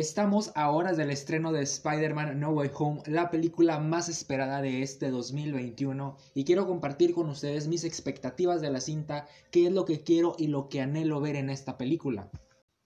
Estamos a horas del estreno de Spider-Man No Way Home, la película más esperada de este 2021, y quiero compartir con ustedes mis expectativas de la cinta, qué es lo que quiero y lo que anhelo ver en esta película.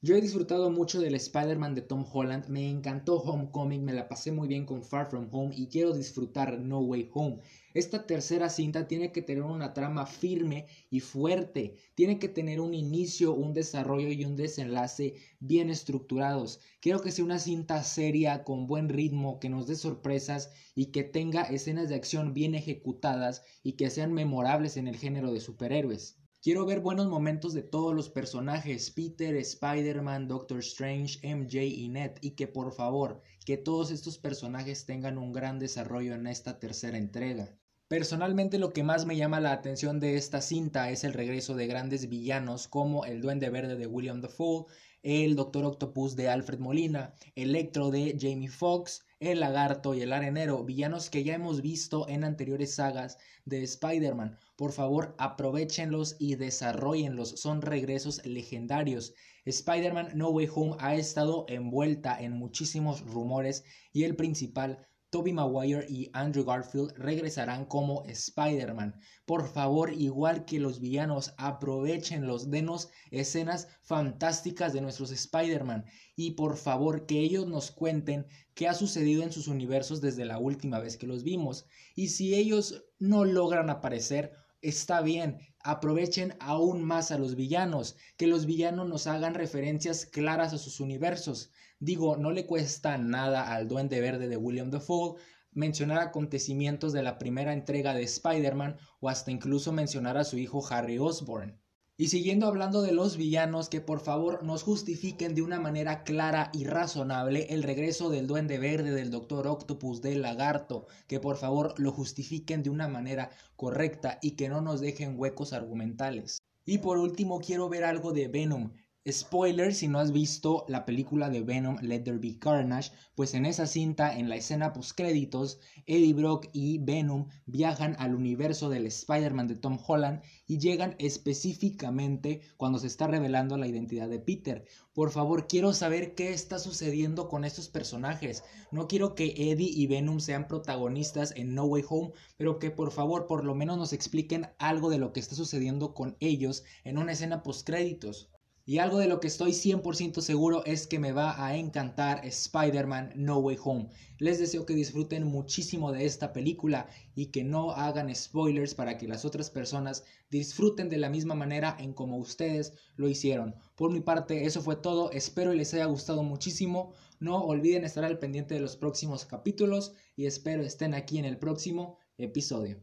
Yo he disfrutado mucho del Spider-Man de Tom Holland, me encantó Homecoming, me la pasé muy bien con Far From Home y quiero disfrutar No Way Home. Esta tercera cinta tiene que tener una trama firme y fuerte, tiene que tener un inicio, un desarrollo y un desenlace bien estructurados. Quiero que sea una cinta seria, con buen ritmo, que nos dé sorpresas y que tenga escenas de acción bien ejecutadas y que sean memorables en el género de superhéroes. Quiero ver buenos momentos de todos los personajes, Peter, Spider-Man, Doctor Strange, MJ y Ned, y que por favor, que todos estos personajes tengan un gran desarrollo en esta tercera entrega. Personalmente lo que más me llama la atención de esta cinta es el regreso de grandes villanos como el Duende Verde de William Dafoe, el Doctor Octopus de Alfred Molina, Electro de Jamie Foxx, el Lagarto y el Arenero, villanos que ya hemos visto en anteriores sagas de Spider-Man. Por favor, aprovechenlos y desarrollenlos, son regresos legendarios. Spider-Man No Way Home ha estado envuelta en muchísimos rumores y el principal Toby Maguire y Andrew Garfield regresarán como Spider-Man. Por favor, igual que los villanos, aprovechenlos, denos escenas fantásticas de nuestros Spider-Man y por favor que ellos nos cuenten qué ha sucedido en sus universos desde la última vez que los vimos. Y si ellos no logran aparecer, está bien, aprovechen aún más a los villanos, que los villanos nos hagan referencias claras a sus universos. Digo, no le cuesta nada al Duende Verde de William Dafoe mencionar acontecimientos de la primera entrega de Spider-Man o hasta incluso mencionar a su hijo Harry Osborn. Y siguiendo hablando de los villanos, que por favor nos justifiquen de una manera clara y razonable el regreso del Duende Verde, del Doctor Octopus, del Lagarto, que por favor lo justifiquen de una manera correcta y que no nos dejen huecos argumentales. Y por último quiero ver algo de Venom, Spoiler, si no has visto la película de Venom Let There Be Carnage, pues en esa cinta, en la escena postcréditos, Eddie Brock y Venom viajan al universo del Spider-Man de Tom Holland y llegan específicamente cuando se está revelando la identidad de Peter. Por favor, quiero saber qué está sucediendo con estos personajes. No quiero que Eddie y Venom sean protagonistas en No Way Home, pero que por favor por lo menos nos expliquen algo de lo que está sucediendo con ellos en una escena postcréditos. Y algo de lo que estoy 100% seguro es que me va a encantar Spider-Man No Way Home. Les deseo que disfruten muchísimo de esta película y que no hagan spoilers para que las otras personas disfruten de la misma manera en como ustedes lo hicieron. Por mi parte, eso fue todo. Espero les haya gustado muchísimo. No olviden estar al pendiente de los próximos capítulos y espero estén aquí en el próximo episodio.